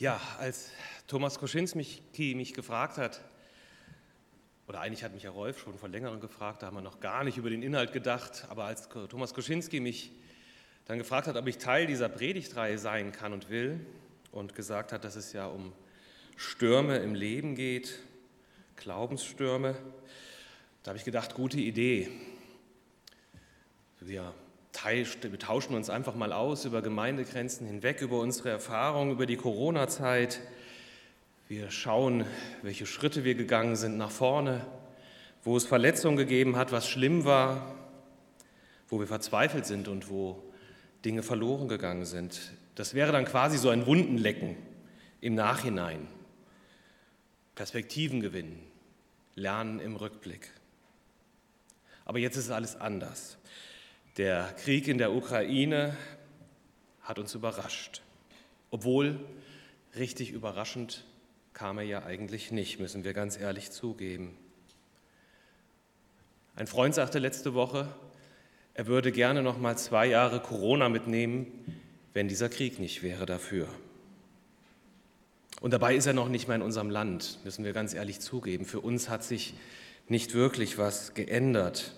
Ja, als Thomas Koschinski mich gefragt hat, oder eigentlich hat mich Herr Rolf schon vor längerem gefragt, da haben wir noch gar nicht über den Inhalt gedacht, aber als Thomas Koschinski mich dann gefragt hat, ob ich Teil dieser Predigtreihe sein kann und will und gesagt hat, dass es ja um Stürme im Leben geht, Glaubensstürme, da habe ich gedacht, gute Idee. Wir tauschen uns einfach mal aus über Gemeindegrenzen hinweg, über unsere Erfahrungen, über die Corona-Zeit. Wir schauen, welche Schritte wir gegangen sind nach vorne, wo es Verletzungen gegeben hat, was schlimm war, wo wir verzweifelt sind und wo Dinge verloren gegangen sind. Das wäre dann quasi so ein Wundenlecken im Nachhinein. Perspektiven gewinnen, lernen im Rückblick. Aber jetzt ist alles anders. Der Krieg in der Ukraine hat uns überrascht. Obwohl richtig überraschend kam er ja eigentlich nicht, müssen wir ganz ehrlich zugeben. Ein Freund sagte letzte Woche, er würde gerne noch mal zwei Jahre Corona mitnehmen, wenn dieser Krieg nicht wäre dafür. Und dabei ist er noch nicht mal in unserem Land, müssen wir ganz ehrlich zugeben. Für uns hat sich nicht wirklich was geändert.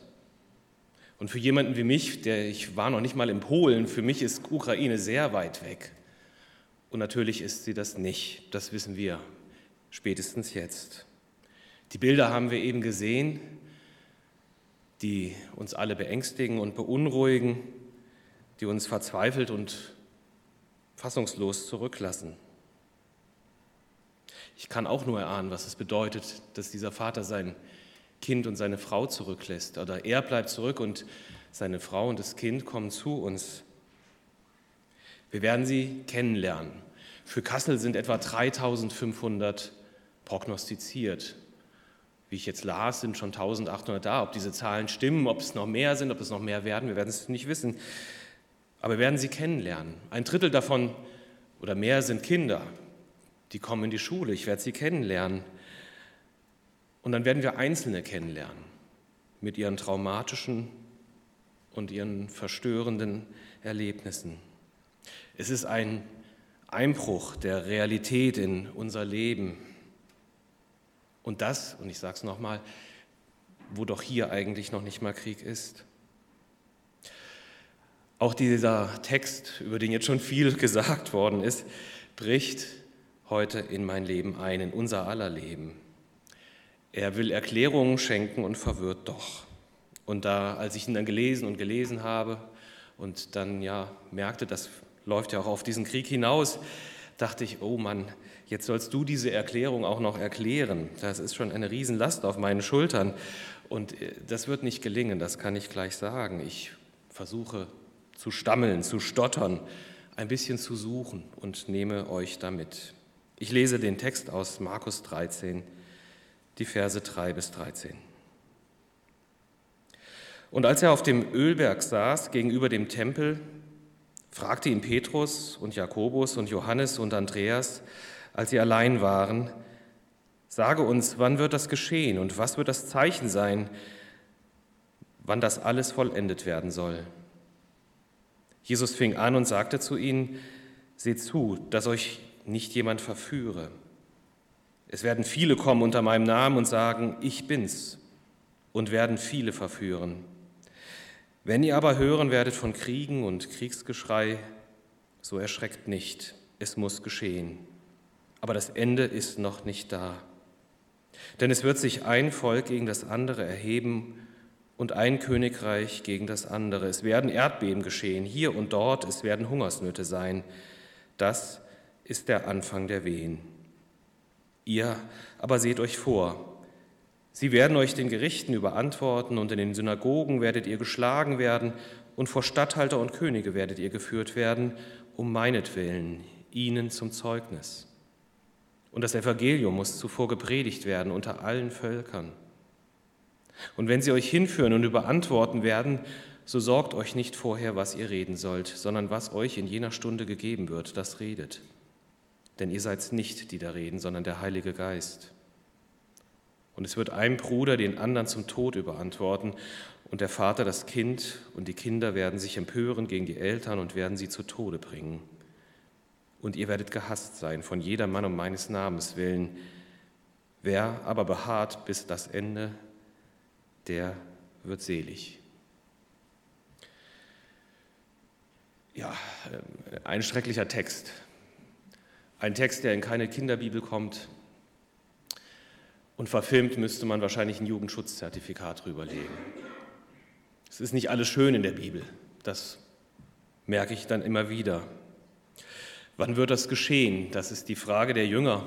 Und für jemanden wie mich, der ich war noch nicht mal in Polen, für mich ist Ukraine sehr weit weg. Und natürlich ist sie das nicht, das wissen wir spätestens jetzt. Die Bilder haben wir eben gesehen, die uns alle beängstigen und beunruhigen, die uns verzweifelt und fassungslos zurücklassen. Ich kann auch nur erahnen, was es bedeutet, dass dieser Vater sein Kind und seine Frau zurücklässt. Oder er bleibt zurück und seine Frau und das Kind kommen zu uns. Wir werden sie kennenlernen. Für Kassel sind etwa 3500 prognostiziert. Wie ich jetzt las, sind schon 1800 da. Ob diese Zahlen stimmen, ob es noch mehr sind, ob es noch mehr werden, wir werden es nicht wissen. Aber wir werden sie kennenlernen. Ein Drittel davon oder mehr sind Kinder. Die kommen in die Schule. Ich werde sie kennenlernen. Und dann werden wir Einzelne kennenlernen mit ihren traumatischen und ihren verstörenden Erlebnissen. Es ist ein Einbruch der Realität in unser Leben. Und das, und ich sage es nochmal, wo doch hier eigentlich noch nicht mal Krieg ist. Auch dieser Text, über den jetzt schon viel gesagt worden ist, bricht heute in mein Leben ein, in unser aller Leben. Er will Erklärungen schenken und verwirrt doch. Und da, als ich ihn dann gelesen und gelesen habe und dann ja merkte, das läuft ja auch auf diesen Krieg hinaus, dachte ich, oh Mann, jetzt sollst du diese Erklärung auch noch erklären. Das ist schon eine Riesenlast auf meinen Schultern. Und äh, das wird nicht gelingen, das kann ich gleich sagen. Ich versuche zu stammeln, zu stottern, ein bisschen zu suchen und nehme euch damit. Ich lese den Text aus Markus 13, die Verse 3 bis 13. Und als er auf dem Ölberg saß gegenüber dem Tempel, fragte ihn Petrus und Jakobus und Johannes und Andreas, als sie allein waren, sage uns, wann wird das geschehen und was wird das Zeichen sein, wann das alles vollendet werden soll. Jesus fing an und sagte zu ihnen, seht zu, dass euch nicht jemand verführe. Es werden viele kommen unter meinem Namen und sagen, ich bin's, und werden viele verführen. Wenn ihr aber hören werdet von Kriegen und Kriegsgeschrei, so erschreckt nicht, es muss geschehen. Aber das Ende ist noch nicht da. Denn es wird sich ein Volk gegen das andere erheben und ein Königreich gegen das andere. Es werden Erdbeben geschehen, hier und dort, es werden Hungersnöte sein. Das ist der Anfang der Wehen. Ihr aber seht euch vor, sie werden euch den Gerichten überantworten und in den Synagogen werdet ihr geschlagen werden und vor Statthalter und Könige werdet ihr geführt werden, um meinetwillen, ihnen zum Zeugnis. Und das Evangelium muss zuvor gepredigt werden unter allen Völkern. Und wenn sie euch hinführen und überantworten werden, so sorgt euch nicht vorher, was ihr reden sollt, sondern was euch in jener Stunde gegeben wird, das redet denn ihr seid nicht die da reden, sondern der Heilige Geist. Und es wird ein Bruder den anderen zum Tod überantworten und der Vater das Kind und die Kinder werden sich empören gegen die Eltern und werden sie zu Tode bringen. und ihr werdet gehasst sein von jeder Mann um meines Namens willen. Wer aber beharrt bis das Ende, der wird selig. Ja, äh, ein schrecklicher Text. Ein Text, der in keine Kinderbibel kommt. Und verfilmt müsste man wahrscheinlich ein Jugendschutzzertifikat drüberlegen. Es ist nicht alles schön in der Bibel. Das merke ich dann immer wieder. Wann wird das geschehen? Das ist die Frage der Jünger.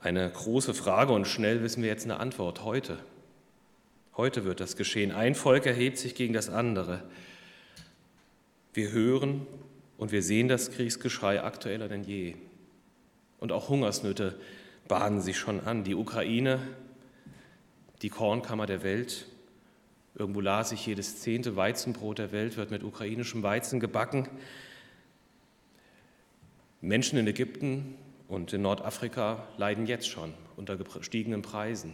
Eine große Frage und schnell wissen wir jetzt eine Antwort. Heute. Heute wird das geschehen. Ein Volk erhebt sich gegen das andere. Wir hören und wir sehen das Kriegsgeschrei aktueller denn je. Und auch Hungersnöte bahnen sich schon an. Die Ukraine, die Kornkammer der Welt. Irgendwo las ich, jedes zehnte Weizenbrot der Welt wird mit ukrainischem Weizen gebacken. Menschen in Ägypten und in Nordafrika leiden jetzt schon unter gestiegenen Preisen.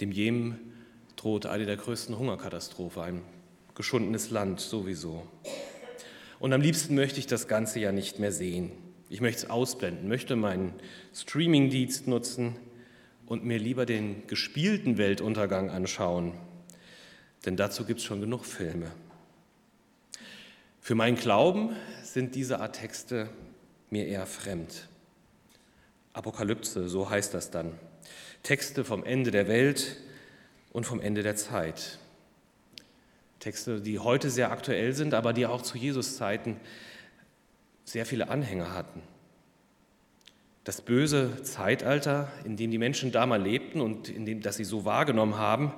Dem Jemen droht eine der größten Hungerkatastrophen, ein geschundenes Land sowieso. Und am liebsten möchte ich das Ganze ja nicht mehr sehen. Ich möchte es ausblenden, möchte meinen Streamingdienst nutzen und mir lieber den gespielten Weltuntergang anschauen. Denn dazu gibt es schon genug Filme. Für meinen Glauben sind diese Art Texte mir eher fremd. Apokalypse, so heißt das dann. Texte vom Ende der Welt und vom Ende der Zeit. Texte, die heute sehr aktuell sind, aber die auch zu Jesus Zeiten sehr viele Anhänger hatten. Das böse Zeitalter, in dem die Menschen damals lebten und in dem das sie so wahrgenommen haben,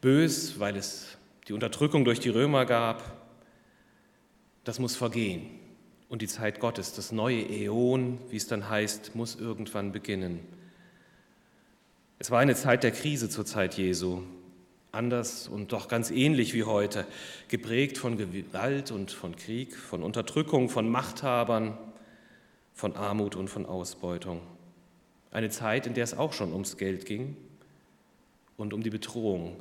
bös, weil es die Unterdrückung durch die Römer gab, das muss vergehen. Und die Zeit Gottes, das neue Äon, wie es dann heißt, muss irgendwann beginnen. Es war eine Zeit der Krise zur Zeit Jesu, anders und doch ganz ähnlich wie heute, geprägt von Gewalt und von Krieg, von Unterdrückung, von Machthabern, von Armut und von Ausbeutung. Eine Zeit, in der es auch schon ums Geld ging und um die Bedrohung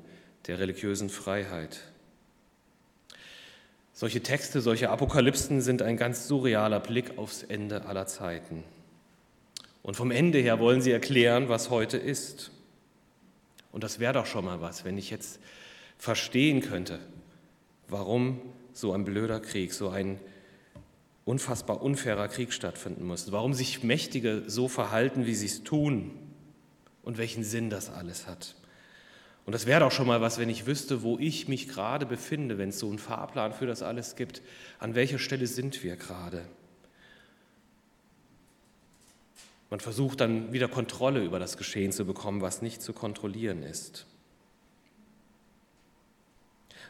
der religiösen Freiheit. Solche Texte, solche Apokalypsen sind ein ganz surrealer Blick aufs Ende aller Zeiten. Und vom Ende her wollen sie erklären, was heute ist. Und das wäre doch schon mal was, wenn ich jetzt verstehen könnte, warum so ein blöder Krieg, so ein unfassbar unfairer Krieg stattfinden muss, warum sich Mächtige so verhalten, wie sie es tun und welchen Sinn das alles hat. Und das wäre doch schon mal was, wenn ich wüsste, wo ich mich gerade befinde, wenn es so einen Fahrplan für das alles gibt. An welcher Stelle sind wir gerade? Man versucht dann wieder Kontrolle über das Geschehen zu bekommen, was nicht zu kontrollieren ist.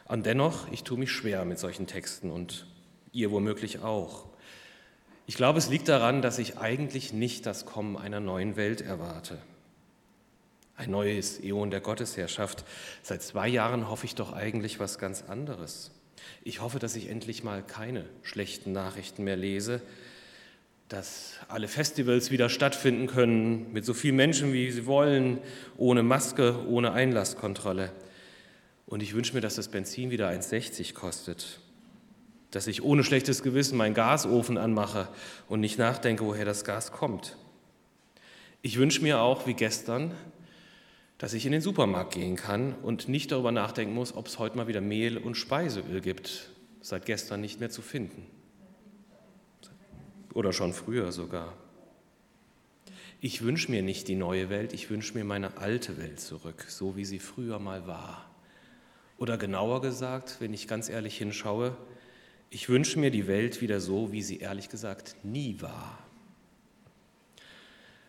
Und dennoch, ich tue mich schwer mit solchen Texten und ihr womöglich auch. Ich glaube, es liegt daran, dass ich eigentlich nicht das Kommen einer neuen Welt erwarte. Ein neues Äon der Gottesherrschaft. Seit zwei Jahren hoffe ich doch eigentlich was ganz anderes. Ich hoffe, dass ich endlich mal keine schlechten Nachrichten mehr lese, dass alle Festivals wieder stattfinden können mit so vielen Menschen, wie sie wollen, ohne Maske, ohne Einlasskontrolle. Und ich wünsche mir, dass das Benzin wieder 1,60 kostet, dass ich ohne schlechtes Gewissen meinen Gasofen anmache und nicht nachdenke, woher das Gas kommt. Ich wünsche mir auch, wie gestern, dass ich in den Supermarkt gehen kann und nicht darüber nachdenken muss, ob es heute mal wieder Mehl und Speiseöl gibt, seit gestern nicht mehr zu finden oder schon früher sogar. Ich wünsche mir nicht die neue Welt, ich wünsche mir meine alte Welt zurück, so wie sie früher mal war. Oder genauer gesagt, wenn ich ganz ehrlich hinschaue, ich wünsche mir die Welt wieder so, wie sie ehrlich gesagt nie war.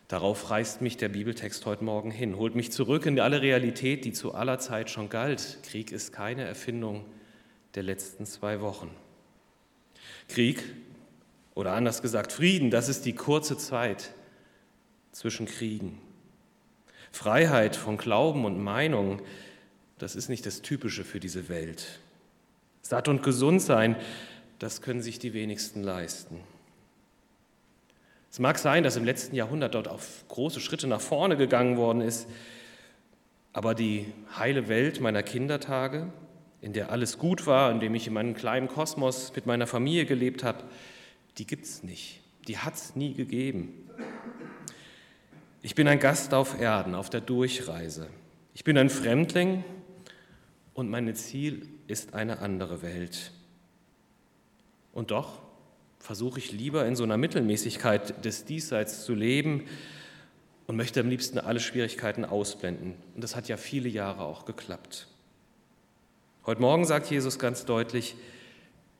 Darauf reißt mich der Bibeltext heute Morgen hin, holt mich zurück in alle Realität, die zu aller Zeit schon galt. Krieg ist keine Erfindung der letzten zwei Wochen. Krieg oder anders gesagt, Frieden, das ist die kurze Zeit zwischen Kriegen. Freiheit von Glauben und Meinung, das ist nicht das Typische für diese Welt. Satt und gesund sein, das können sich die wenigsten leisten. Es mag sein, dass im letzten Jahrhundert dort auf große Schritte nach vorne gegangen worden ist, aber die heile Welt meiner Kindertage, in der alles gut war, in dem ich in meinem kleinen Kosmos mit meiner Familie gelebt habe, die gibt es nicht. Die hat es nie gegeben. Ich bin ein Gast auf Erden, auf der Durchreise. Ich bin ein Fremdling und mein Ziel ist eine andere Welt. Und doch versuche ich lieber in so einer Mittelmäßigkeit des Diesseits zu leben und möchte am liebsten alle Schwierigkeiten ausblenden. Und das hat ja viele Jahre auch geklappt. Heute Morgen sagt Jesus ganz deutlich,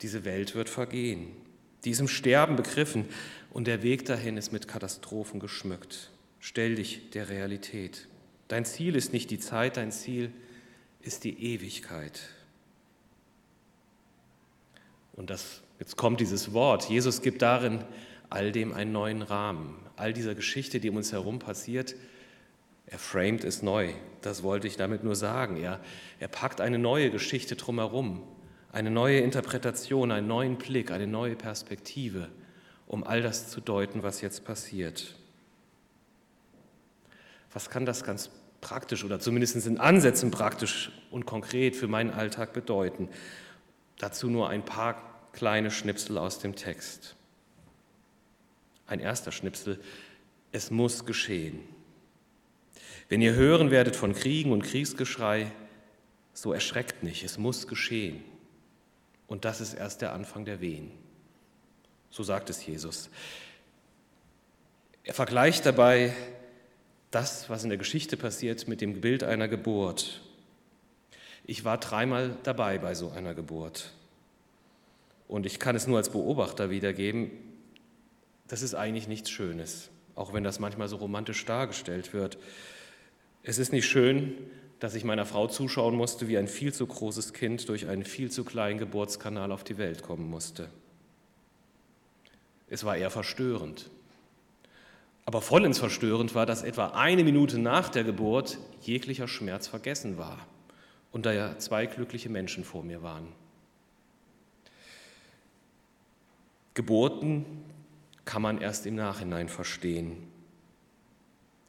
diese Welt wird vergehen. Die ist im Sterben begriffen und der Weg dahin ist mit Katastrophen geschmückt. Stell dich der Realität. Dein Ziel ist nicht die Zeit, dein Ziel ist die Ewigkeit. Und das, jetzt kommt dieses Wort. Jesus gibt darin all dem einen neuen Rahmen. All dieser Geschichte, die um uns herum passiert, er framet es neu. Das wollte ich damit nur sagen. Er, er packt eine neue Geschichte drumherum, eine neue Interpretation, einen neuen Blick, eine neue Perspektive, um all das zu deuten, was jetzt passiert. Was kann das ganz praktisch oder zumindest in Ansätzen praktisch und konkret für meinen Alltag bedeuten? Dazu nur ein paar kleine Schnipsel aus dem Text. Ein erster Schnipsel, es muss geschehen. Wenn ihr hören werdet von Kriegen und Kriegsgeschrei, so erschreckt nicht, es muss geschehen. Und das ist erst der Anfang der Wehen. So sagt es Jesus. Er vergleicht dabei das, was in der Geschichte passiert, mit dem Bild einer Geburt. Ich war dreimal dabei bei so einer Geburt. Und ich kann es nur als Beobachter wiedergeben, das ist eigentlich nichts Schönes, auch wenn das manchmal so romantisch dargestellt wird. Es ist nicht schön, dass ich meiner Frau zuschauen musste, wie ein viel zu großes Kind durch einen viel zu kleinen Geburtskanal auf die Welt kommen musste. Es war eher verstörend, aber vollends verstörend war, dass etwa eine Minute nach der Geburt jeglicher Schmerz vergessen war und da ja zwei glückliche Menschen vor mir waren. Geburten kann man erst im Nachhinein verstehen.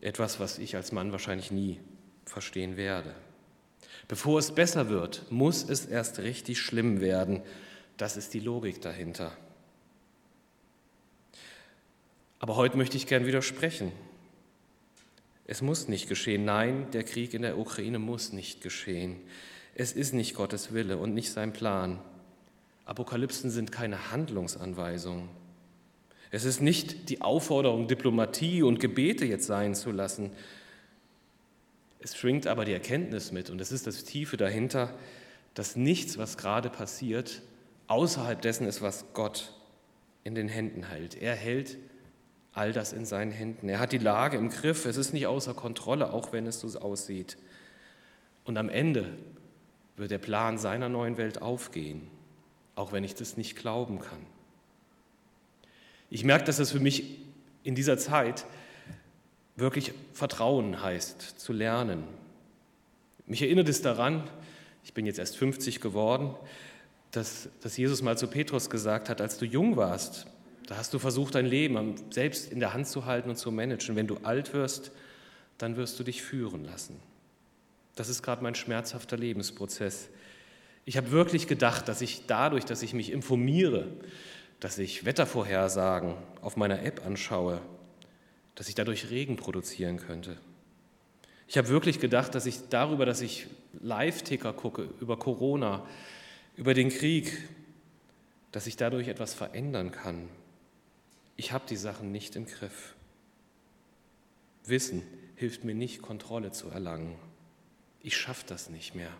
Etwas, was ich als Mann wahrscheinlich nie verstehen werde. Bevor es besser wird, muss es erst richtig schlimm werden. Das ist die Logik dahinter. Aber heute möchte ich gern widersprechen. Es muss nicht geschehen. Nein, der Krieg in der Ukraine muss nicht geschehen. Es ist nicht Gottes Wille und nicht sein Plan. Apokalypsen sind keine Handlungsanweisung. Es ist nicht die Aufforderung, Diplomatie und Gebete jetzt sein zu lassen. Es schwingt aber die Erkenntnis mit, und das ist das Tiefe dahinter, dass nichts, was gerade passiert, außerhalb dessen ist, was Gott in den Händen hält. Er hält all das in seinen Händen. Er hat die Lage im Griff. Es ist nicht außer Kontrolle, auch wenn es so aussieht. Und am Ende wird der Plan seiner neuen Welt aufgehen, auch wenn ich das nicht glauben kann. Ich merke, dass es für mich in dieser Zeit wirklich Vertrauen heißt, zu lernen. Mich erinnert es daran, ich bin jetzt erst 50 geworden, dass, dass Jesus mal zu Petrus gesagt hat, als du jung warst, da hast du versucht, dein Leben selbst in der Hand zu halten und zu managen. Wenn du alt wirst, dann wirst du dich führen lassen. Das ist gerade mein schmerzhafter Lebensprozess. Ich habe wirklich gedacht, dass ich dadurch, dass ich mich informiere, dass ich Wettervorhersagen auf meiner App anschaue, dass ich dadurch Regen produzieren könnte. Ich habe wirklich gedacht, dass ich darüber, dass ich Live-Ticker gucke, über Corona, über den Krieg, dass ich dadurch etwas verändern kann ich habe die Sachen nicht im Griff. Wissen hilft mir nicht, Kontrolle zu erlangen. Ich schaffe das nicht mehr.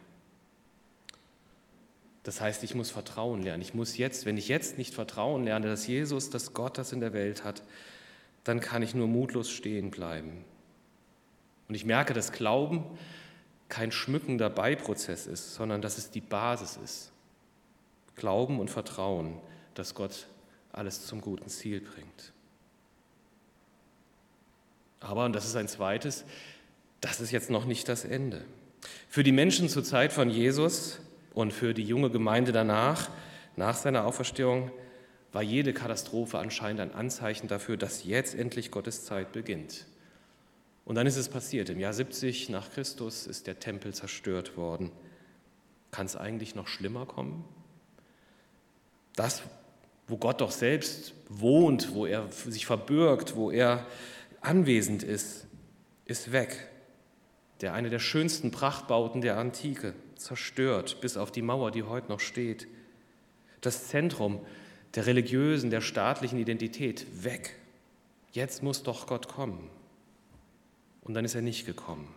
Das heißt, ich muss Vertrauen lernen. Ich muss jetzt, wenn ich jetzt nicht Vertrauen lerne, dass Jesus, dass Gott das in der Welt hat, dann kann ich nur mutlos stehen bleiben. Und ich merke, dass Glauben kein schmückender Beiprozess ist, sondern dass es die Basis ist. Glauben und Vertrauen, dass Gott alles zum guten Ziel bringt. Aber, und das ist ein zweites, das ist jetzt noch nicht das Ende. Für die Menschen zur Zeit von Jesus und für die junge Gemeinde danach, nach seiner Auferstehung, war jede Katastrophe anscheinend ein Anzeichen dafür, dass jetzt endlich Gottes Zeit beginnt. Und dann ist es passiert. Im Jahr 70 nach Christus ist der Tempel zerstört worden. Kann es eigentlich noch schlimmer kommen? Das, wo Gott doch selbst wohnt, wo er sich verbirgt, wo er anwesend ist, ist weg. Der eine der schönsten Prachtbauten der Antike, zerstört bis auf die Mauer, die heute noch steht. Das Zentrum der religiösen, der staatlichen Identität, weg. Jetzt muss doch Gott kommen. Und dann ist er nicht gekommen.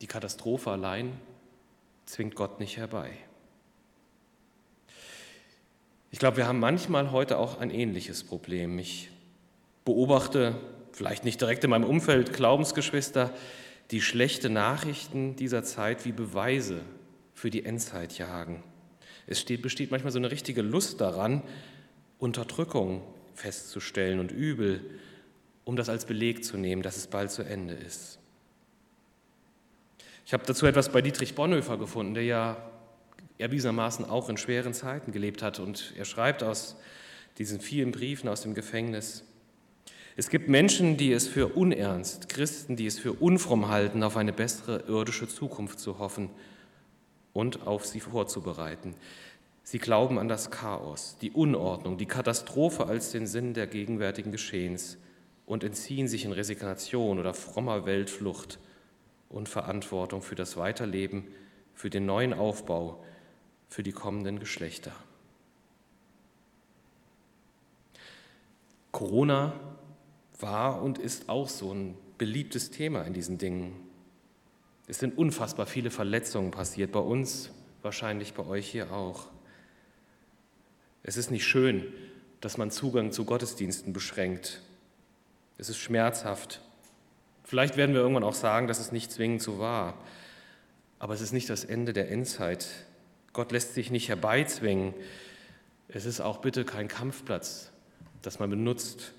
Die Katastrophe allein zwingt Gott nicht herbei. Ich glaube, wir haben manchmal heute auch ein ähnliches Problem. Ich beobachte, vielleicht nicht direkt in meinem Umfeld, Glaubensgeschwister, die schlechte Nachrichten dieser Zeit wie Beweise für die Endzeit jagen. Es steht, besteht manchmal so eine richtige Lust daran, Unterdrückung festzustellen und Übel, um das als Beleg zu nehmen, dass es bald zu Ende ist. Ich habe dazu etwas bei Dietrich Bonhoeffer gefunden, der ja erwiesenermaßen auch in schweren Zeiten gelebt hat. Und er schreibt aus diesen vielen Briefen aus dem Gefängnis, es gibt Menschen, die es für unernst, Christen, die es für unfromm halten, auf eine bessere irdische Zukunft zu hoffen und auf sie vorzubereiten. Sie glauben an das Chaos, die Unordnung, die Katastrophe als den Sinn der gegenwärtigen Geschehens und entziehen sich in Resignation oder frommer Weltflucht und Verantwortung für das Weiterleben, für den neuen Aufbau, für die kommenden Geschlechter. Corona war und ist auch so ein beliebtes Thema in diesen Dingen. Es sind unfassbar viele Verletzungen passiert, bei uns, wahrscheinlich bei euch hier auch. Es ist nicht schön, dass man Zugang zu Gottesdiensten beschränkt. Es ist schmerzhaft. Vielleicht werden wir irgendwann auch sagen, dass es nicht zwingend so war. Aber es ist nicht das Ende der Endzeit. Gott lässt sich nicht herbeizwingen. Es ist auch bitte kein Kampfplatz, das man benutzt,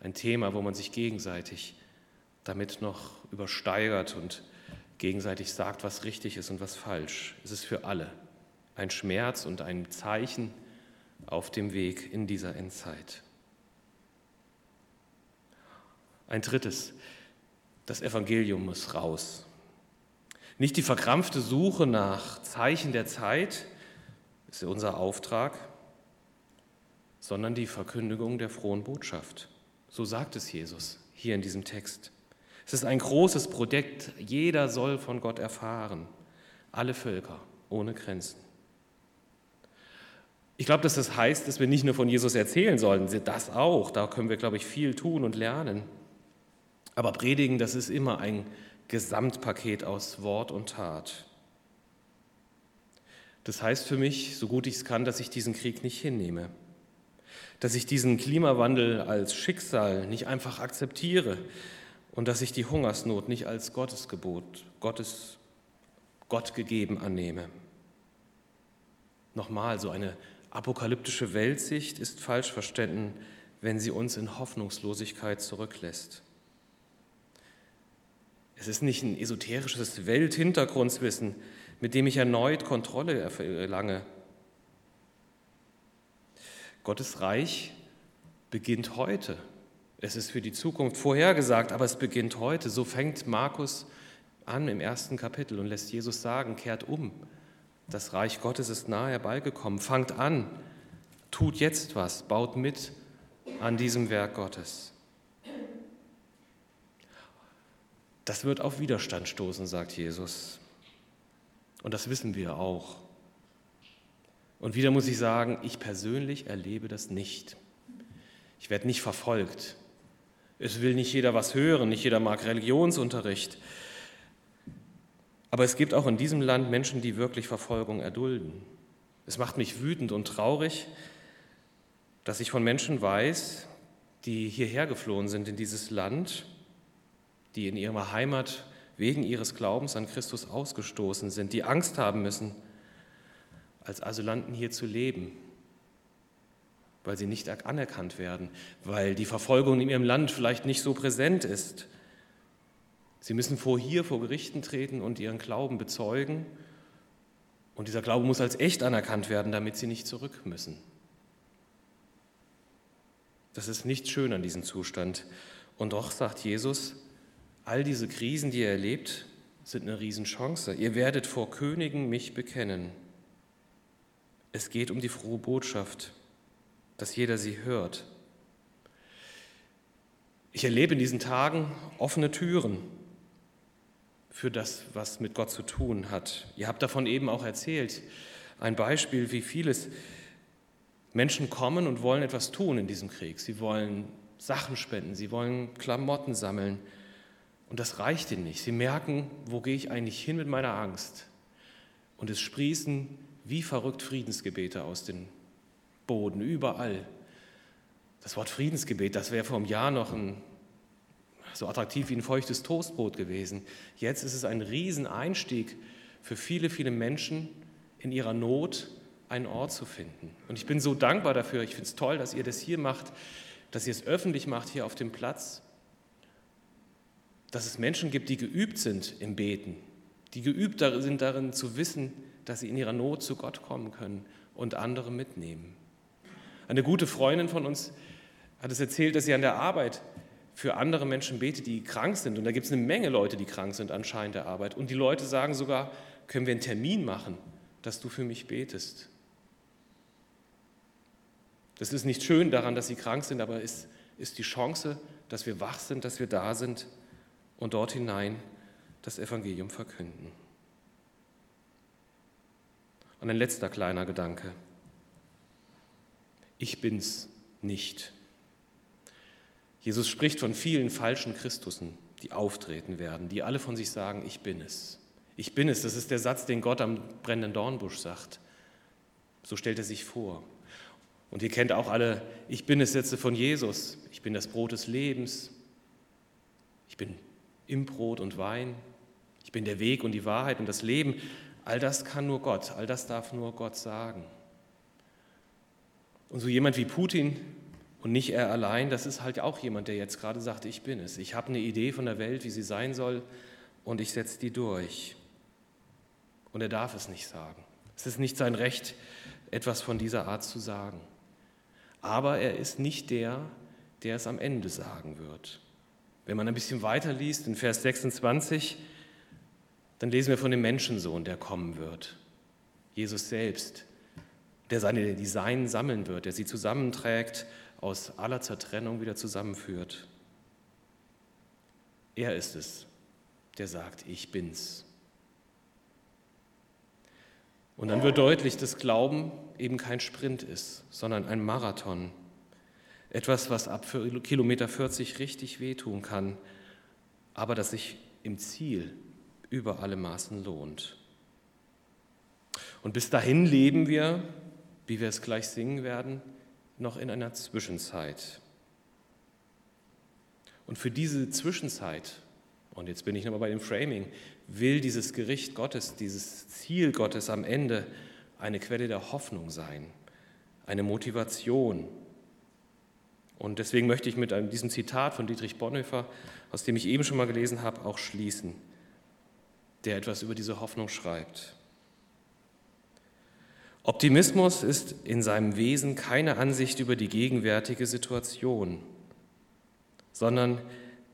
ein Thema, wo man sich gegenseitig damit noch übersteigert und gegenseitig sagt, was richtig ist und was falsch. Es ist für alle ein Schmerz und ein Zeichen auf dem Weg in dieser Endzeit. Ein drittes, das Evangelium muss raus. Nicht die verkrampfte Suche nach Zeichen der Zeit, ist unser Auftrag, sondern die Verkündigung der frohen Botschaft. So sagt es Jesus hier in diesem Text. Es ist ein großes Projekt. Jeder soll von Gott erfahren. Alle Völker, ohne Grenzen. Ich glaube, dass das heißt, dass wir nicht nur von Jesus erzählen sollen, das auch. Da können wir, glaube ich, viel tun und lernen. Aber predigen, das ist immer ein Gesamtpaket aus Wort und Tat. Das heißt für mich, so gut ich es kann, dass ich diesen Krieg nicht hinnehme dass ich diesen Klimawandel als Schicksal nicht einfach akzeptiere und dass ich die Hungersnot nicht als Gottesgebot, Gottes Gott gegeben annehme. Nochmal, so eine apokalyptische Weltsicht ist falsch verstanden, wenn sie uns in Hoffnungslosigkeit zurücklässt. Es ist nicht ein esoterisches Welthintergrundswissen, mit dem ich erneut Kontrolle erlange, Gottes Reich beginnt heute. Es ist für die Zukunft vorhergesagt, aber es beginnt heute. So fängt Markus an im ersten Kapitel und lässt Jesus sagen, kehrt um. Das Reich Gottes ist nahe herbeigekommen. Fangt an, tut jetzt was, baut mit an diesem Werk Gottes. Das wird auf Widerstand stoßen, sagt Jesus. Und das wissen wir auch. Und wieder muss ich sagen, ich persönlich erlebe das nicht. Ich werde nicht verfolgt. Es will nicht jeder was hören, nicht jeder mag Religionsunterricht. Aber es gibt auch in diesem Land Menschen, die wirklich Verfolgung erdulden. Es macht mich wütend und traurig, dass ich von Menschen weiß, die hierher geflohen sind in dieses Land, die in ihrer Heimat wegen ihres Glaubens an Christus ausgestoßen sind, die Angst haben müssen, als Asylanten hier zu leben, weil sie nicht anerkannt werden, weil die Verfolgung in ihrem Land vielleicht nicht so präsent ist. Sie müssen vor hier vor Gerichten treten und ihren Glauben bezeugen. Und dieser Glaube muss als echt anerkannt werden, damit sie nicht zurück müssen. Das ist nicht schön an diesem Zustand. Und doch sagt Jesus, all diese Krisen, die er erlebt, sind eine Riesenchance. Ihr werdet vor Königen mich bekennen. Es geht um die frohe Botschaft, dass jeder sie hört. Ich erlebe in diesen Tagen offene Türen für das, was mit Gott zu tun hat. Ihr habt davon eben auch erzählt. Ein Beispiel, wie vieles Menschen kommen und wollen etwas tun in diesem Krieg. Sie wollen Sachen spenden, sie wollen Klamotten sammeln. Und das reicht ihnen nicht. Sie merken, wo gehe ich eigentlich hin mit meiner Angst? Und es sprießen wie verrückt Friedensgebete aus dem Boden, überall. Das Wort Friedensgebet, das wäre vor einem Jahr noch ein, so attraktiv wie ein feuchtes Toastbrot gewesen. Jetzt ist es ein Rieseneinstieg für viele, viele Menschen in ihrer Not einen Ort zu finden. Und ich bin so dankbar dafür. Ich finde es toll, dass ihr das hier macht, dass ihr es öffentlich macht hier auf dem Platz. Dass es Menschen gibt, die geübt sind im Beten, die geübt sind darin zu wissen, dass sie in ihrer Not zu Gott kommen können und andere mitnehmen. Eine gute Freundin von uns hat es erzählt, dass sie an der Arbeit für andere Menschen betet, die krank sind. Und da gibt es eine Menge Leute, die krank sind anscheinend der Arbeit. Und die Leute sagen sogar, können wir einen Termin machen, dass du für mich betest. Das ist nicht schön daran, dass sie krank sind, aber es ist die Chance, dass wir wach sind, dass wir da sind und dort hinein das Evangelium verkünden. Und ein letzter kleiner Gedanke. Ich bin's nicht. Jesus spricht von vielen falschen Christussen, die auftreten werden, die alle von sich sagen, ich bin es. Ich bin es, das ist der Satz, den Gott am brennenden Dornbusch sagt. So stellt er sich vor. Und ihr kennt auch alle Ich bin es Sätze von Jesus. Ich bin das Brot des Lebens. Ich bin im Brot und Wein. Ich bin der Weg und die Wahrheit und das Leben. All das kann nur Gott, all das darf nur Gott sagen. Und so jemand wie Putin und nicht er allein, das ist halt auch jemand, der jetzt gerade sagt, ich bin es. Ich habe eine Idee von der Welt, wie sie sein soll und ich setze die durch. Und er darf es nicht sagen. Es ist nicht sein Recht, etwas von dieser Art zu sagen aber er ist nicht der, der es am Ende sagen wird. Wenn man ein bisschen weiter liest, in Vers 26, dann lesen wir von dem Menschensohn, der kommen wird. Jesus selbst, der seine Design sammeln wird, der sie zusammenträgt, aus aller Zertrennung wieder zusammenführt. Er ist es, der sagt, ich bin's. Und dann wird deutlich, dass Glauben eben kein Sprint ist, sondern ein Marathon. Etwas, was ab Kilometer 40 richtig wehtun kann, aber das sich im Ziel über alle Maßen lohnt. Und bis dahin leben wir, wie wir es gleich singen werden, noch in einer Zwischenzeit. Und für diese Zwischenzeit, und jetzt bin ich nochmal bei dem Framing, will dieses Gericht Gottes, dieses Ziel Gottes am Ende eine Quelle der Hoffnung sein, eine Motivation. Und deswegen möchte ich mit diesem Zitat von Dietrich Bonhoeffer, aus dem ich eben schon mal gelesen habe, auch schließen, der etwas über diese Hoffnung schreibt. Optimismus ist in seinem Wesen keine Ansicht über die gegenwärtige Situation, sondern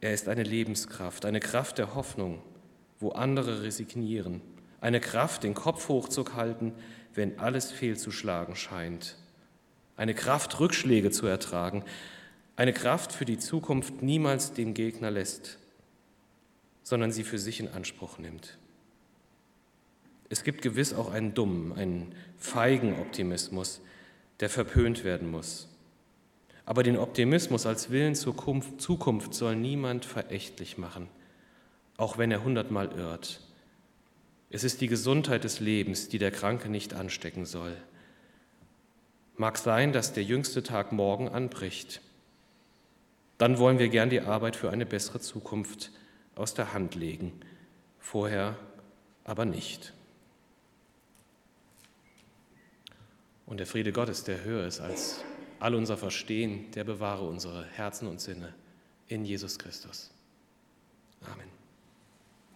er ist eine Lebenskraft, eine Kraft der Hoffnung wo andere resignieren. Eine Kraft, den Kopf hochzuhalten, wenn alles fehlzuschlagen scheint. Eine Kraft, Rückschläge zu ertragen. Eine Kraft für die Zukunft niemals den Gegner lässt, sondern sie für sich in Anspruch nimmt. Es gibt gewiss auch einen dummen, einen feigen Optimismus, der verpönt werden muss. Aber den Optimismus als Willen zur Zukunft soll niemand verächtlich machen auch wenn er hundertmal irrt. Es ist die Gesundheit des Lebens, die der Kranke nicht anstecken soll. Mag sein, dass der jüngste Tag morgen anbricht. Dann wollen wir gern die Arbeit für eine bessere Zukunft aus der Hand legen, vorher aber nicht. Und der Friede Gottes, der höher ist als all unser Verstehen, der bewahre unsere Herzen und Sinne in Jesus Christus. Amen.